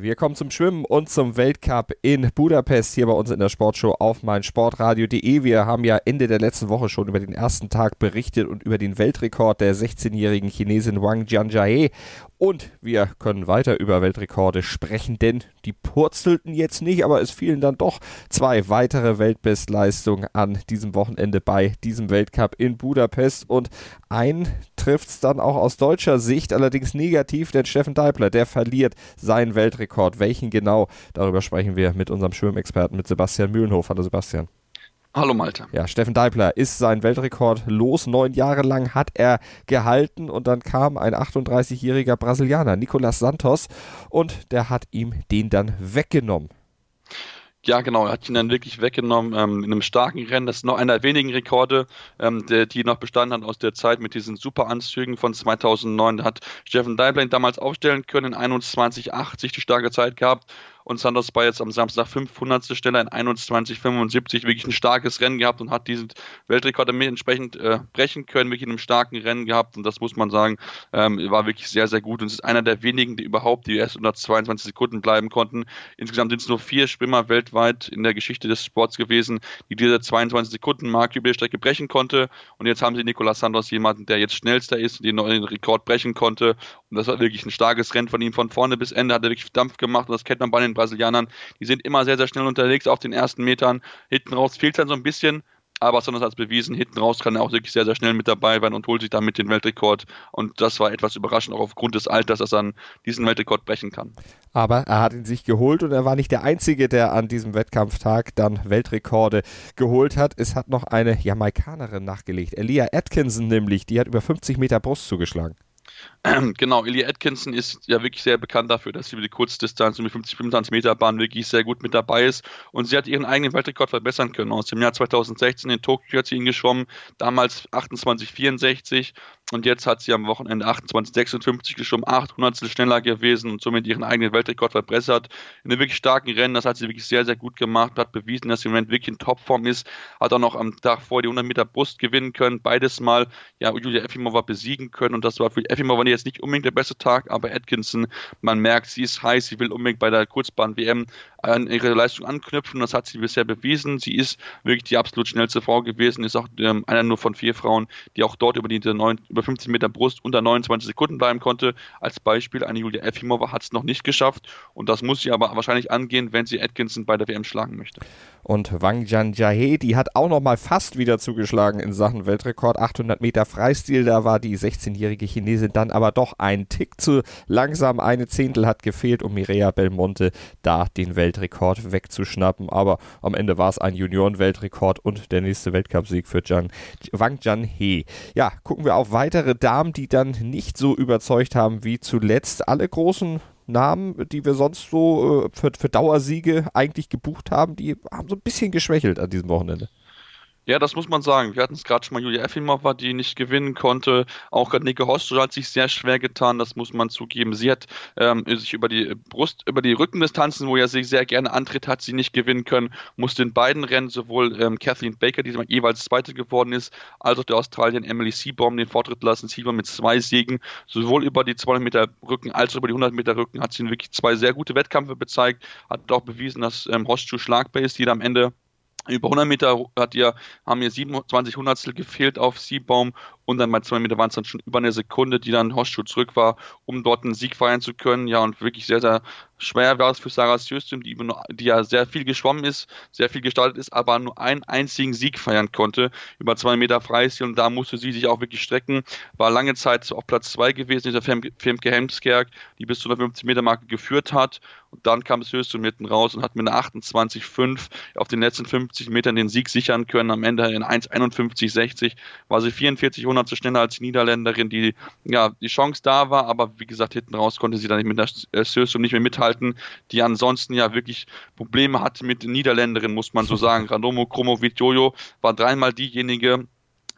Wir kommen zum Schwimmen und zum Weltcup in Budapest hier bei uns in der Sportshow auf meinsportradio.de. Wir haben ja Ende der letzten Woche schon über den ersten Tag berichtet und über den Weltrekord der 16-jährigen Chinesin Wang Jianjiahe. Und wir können weiter über Weltrekorde sprechen, denn die purzelten jetzt nicht, aber es fielen dann doch zwei weitere Weltbestleistungen an diesem Wochenende bei diesem Weltcup in Budapest. Und ein trifft es dann auch aus deutscher Sicht, allerdings negativ, denn Steffen Deibler, der verliert seinen Weltrekord. Welchen genau? Darüber sprechen wir mit unserem Schwimmexperten, mit Sebastian Mühlenhof. Hallo Sebastian. Hallo Malte. Ja, Steffen Deibler ist sein Weltrekord los. Neun Jahre lang hat er gehalten und dann kam ein 38-jähriger Brasilianer, Nicolas Santos, und der hat ihm den dann weggenommen. Ja, genau, er hat ihn dann wirklich weggenommen ähm, in einem starken Rennen. Das ist noch einer der wenigen Rekorde, ähm, der, die noch bestanden hat aus der Zeit mit diesen Superanzügen von 2009. Da hat Steffen Deibler ihn damals aufstellen können in 21,80 die starke Zeit gehabt und Santos war jetzt am Samstag 500. Stelle in 21,75 wirklich ein starkes Rennen gehabt und hat diesen Weltrekord entsprechend äh, brechen können, wirklich in einem starken Rennen gehabt. Und das muss man sagen, ähm, war wirklich sehr, sehr gut. Und es ist einer der wenigen, die überhaupt die erst unter 22 Sekunden bleiben konnten. Insgesamt sind es nur vier Schwimmer weltweit in der Geschichte des Sports gewesen, die diese 22 Sekunden Marke über die Strecke brechen konnte. Und jetzt haben sie Nicolas Santos jemanden, der jetzt schnellster ist, den neuen Rekord brechen konnte. Und das war wirklich ein starkes Rennen von ihm von vorne bis Ende, hat er wirklich Dampf gemacht. Und das kennt man bei den Brasilianern. Die sind immer sehr, sehr schnell unterwegs auf den ersten Metern. Hinten raus fehlt dann so ein bisschen, aber Sanders hat es bewiesen, hinten raus kann er auch wirklich sehr, sehr schnell mit dabei sein und holt sich damit den Weltrekord. Und das war etwas überraschend, auch aufgrund des Alters, dass er dann diesen Weltrekord brechen kann. Aber er hat ihn sich geholt und er war nicht der Einzige, der an diesem Wettkampftag dann Weltrekorde geholt hat. Es hat noch eine Jamaikanerin nachgelegt, Elia Atkinson nämlich, die hat über 50 Meter Brust zugeschlagen. Genau, Ilya Atkinson ist ja wirklich sehr bekannt dafür, dass sie über die Kurzdistanz die 50, 25 Meter Bahn wirklich sehr gut mit dabei ist. Und sie hat ihren eigenen Weltrekord verbessern können. Aus dem Jahr 2016 in Tokio hat sie ihn geschwommen, damals 28,64 und jetzt hat sie am Wochenende 28,56 geschwommen, 800 schneller gewesen und somit ihren eigenen Weltrekord verbessert. In einem wirklich starken Rennen, das hat sie wirklich sehr, sehr gut gemacht, hat bewiesen, dass sie im Moment wirklich in Topform ist, hat auch noch am Tag vor die 100 Meter Brust gewinnen können, beides Mal ja Julia Efimova besiegen können und das war für Efimova jetzt nicht unbedingt der beste Tag, aber Atkinson, man merkt, sie ist heiß, sie will unbedingt bei der Kurzbahn-WM an ihre Leistung anknüpfen. Das hat sie bisher bewiesen. Sie ist wirklich die absolut schnellste Frau gewesen, ist auch ähm, einer nur von vier Frauen, die auch dort über die neun, über 15 Meter Brust unter 29 Sekunden bleiben konnte. Als Beispiel, eine Julia Efimova hat es noch nicht geschafft und das muss sie aber wahrscheinlich angehen, wenn sie Atkinson bei der WM schlagen möchte. Und Wang Jianjiahe, die hat auch noch mal fast wieder zugeschlagen in Sachen Weltrekord. 800 Meter Freistil, da war die 16-jährige Chinesin dann aber doch ein Tick zu langsam. Eine Zehntel hat gefehlt, um Mireia Belmonte da den Weltrekord wegzuschnappen. Aber am Ende war es ein Junioren-Weltrekord und der nächste Weltcupsieg für Jian, Wang Jianhe. Ja, gucken wir auf weitere Damen, die dann nicht so überzeugt haben wie zuletzt. Alle großen Namen, die wir sonst so äh, für, für Dauersiege eigentlich gebucht haben, die haben so ein bisschen geschwächelt an diesem Wochenende. Ja, das muss man sagen. Wir hatten es gerade schon mal Julia Effimova, die nicht gewinnen konnte. Auch Nike Hostel hat sich sehr schwer getan, das muss man zugeben. Sie hat ähm, sich über die Brust, über die Rückendistanzen, wo er sich sehr gerne antritt, hat sie nicht gewinnen können. Musste in beiden Rennen sowohl ähm, Kathleen Baker, die jeweils Zweite geworden ist, als auch der Australien Emily Seabaum den Vortritt lassen. Seabaum mit zwei Siegen, sowohl über die 200 Meter Rücken als auch über die 100 Meter Rücken hat sie wirklich zwei sehr gute Wettkämpfe bezeigt. Hat auch bewiesen, dass ähm, Hostel schlagbar ist, die am Ende über 100 Meter hat ihr, haben ihr 27 Hundertstel gefehlt auf Siebbaum und dann bei 2 Meter waren es dann schon über eine Sekunde, die dann Horstschuh zurück war, um dort einen Sieg feiern zu können. Ja, und wirklich sehr, sehr schwer war es für Sarah Sjöström, die, die ja sehr viel geschwommen ist, sehr viel gestartet ist, aber nur einen einzigen Sieg feiern konnte über 2 Meter Freistil und da musste sie sich auch wirklich strecken. War lange Zeit auf Platz 2 gewesen, dieser Femke Hemskerk, die bis zu einer 50 Meter Marke geführt hat. Und dann kam Sjöström mitten raus und hat mit einer 28,5 auf den letzten 50 Metern den Sieg sichern können. Am Ende in 1,51,60 war sie 44 Hundertstel schneller als die Niederländerin, die ja die Chance da war, aber wie gesagt, hinten raus konnte sie dann nicht mit der äh, Sösum nicht mehr mithalten, die ansonsten ja wirklich Probleme hatte mit den Niederländerinnen, muss man so sagen. Randomo Kromovic-Jojo war dreimal diejenige,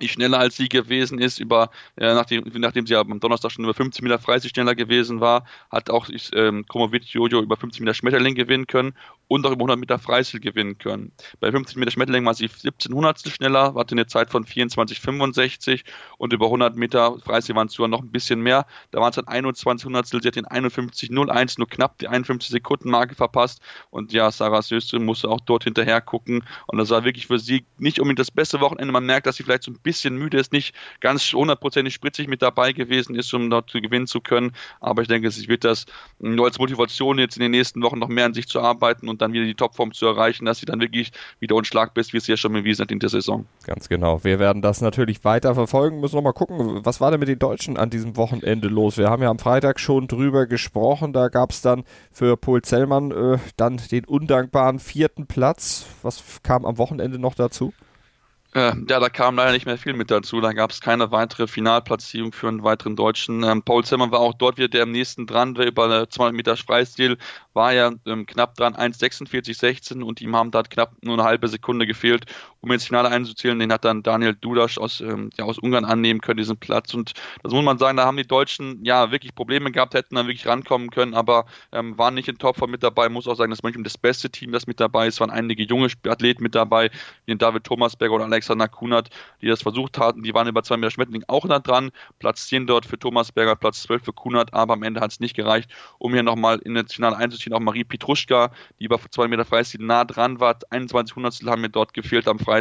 die schneller als sie gewesen ist, über, äh, nachdem, nachdem sie am Donnerstag schon über 50 Meter Freistil schneller gewesen war, hat auch ähm, Kromovic Jojo über 50 Meter Schmetterling gewinnen können und auch über 100 Meter Freistil gewinnen können. Bei 50 Meter Schmetterling war sie 17 Hundertstel schneller, hatte eine Zeit von 24,65 und über 100 Meter Freistil waren es sogar noch ein bisschen mehr. Da waren es dann 21 Hundertstel, sie hat den 51,01, nur knapp die 51 Sekunden Marke verpasst und ja, Sarah Söste musste auch dort hinterher gucken und das war wirklich für sie nicht unbedingt das beste Wochenende. Man merkt, dass sie vielleicht so ein bisschen müde ist, nicht ganz hundertprozentig spritzig mit dabei gewesen ist, um dort zu gewinnen zu können, aber ich denke, sie wird das nur als Motivation jetzt in den nächsten Wochen noch mehr an sich zu arbeiten und dann wieder die Topform zu erreichen, dass sie dann wirklich wieder unschlagbar ist, wie es ja schon bewiesen hat in der Saison. Ganz genau. Wir werden das natürlich weiter verfolgen. Müssen noch mal gucken, was war denn mit den Deutschen an diesem Wochenende los? Wir haben ja am Freitag schon drüber gesprochen. Da gab es dann für Paul Zellmann äh, dann den undankbaren vierten Platz. Was kam am Wochenende noch dazu? Äh, ja, da kam leider nicht mehr viel mit dazu. Da gab es keine weitere Finalplatzierung für einen weiteren Deutschen. Ähm, Paul Zimmer war auch dort wieder der am nächsten dran, der über 200 Meter Freistil war ja ähm, knapp dran, 1,46,16 und ihm haben da knapp nur eine halbe Sekunde gefehlt, um ins Finale einzuzählen. Den hat dann Daniel Dudas aus, ähm, ja, aus Ungarn annehmen können, diesen Platz. Und das muss man sagen, da haben die Deutschen ja wirklich Probleme gehabt, hätten dann wirklich rankommen können, aber ähm, waren nicht in Topform mit dabei. Muss auch sagen, dass manchmal das beste Team, das mit dabei ist, waren einige junge Athleten mit dabei, wie David Thomasberger oder Alex Alexander Kunert, die das versucht hatten. Die waren über zwei Meter Schmetterling auch nah dran. Platz 10 dort für Thomas Berger, Platz 12 für Kunert, aber am Ende hat es nicht gereicht, um hier nochmal in das Finale einzuziehen. Auch Marie Petruschka, die über zwei Meter Freistil nah dran war. 21 Hundertstel haben mir dort gefehlt am Freitag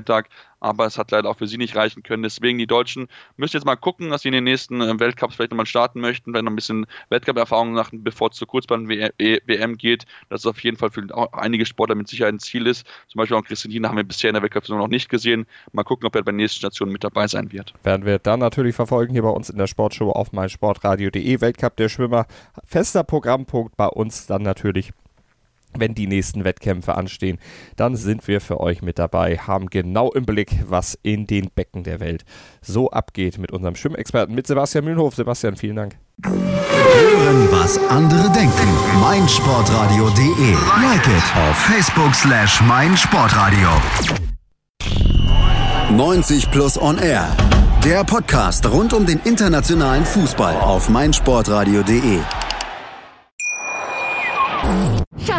aber es hat leider auch für sie nicht reichen können. Deswegen die Deutschen müssen jetzt mal gucken, dass sie in den nächsten äh, Weltcups vielleicht nochmal starten möchten, vielleicht noch ein bisschen Wettkampferfahrung machen, bevor es zur Kurzbahn-WM e, geht. Das ist auf jeden Fall für einige Sportler mit Sicherheit ein Ziel ist. Zum Beispiel auch Christian Hiener haben wir bisher in der Weltcup-Saison noch nicht gesehen. Mal gucken, ob er bei der nächsten Station mit dabei sein wird. Werden wir dann natürlich verfolgen hier bei uns in der Sportshow auf meinsportradio.de. Weltcup der Schwimmer. Fester Programmpunkt bei uns dann natürlich wenn die nächsten Wettkämpfe anstehen, dann sind wir für euch mit dabei, haben genau im Blick, was in den Becken der Welt so abgeht mit unserem Schwimmexperten, mit Sebastian Mühlenhof. Sebastian, vielen Dank. Hören, was andere denken. meinsportradio.de. Like it auf Facebook slash meinsportradio. 90 Plus On Air. Der Podcast rund um den internationalen Fußball auf meinsportradio.de.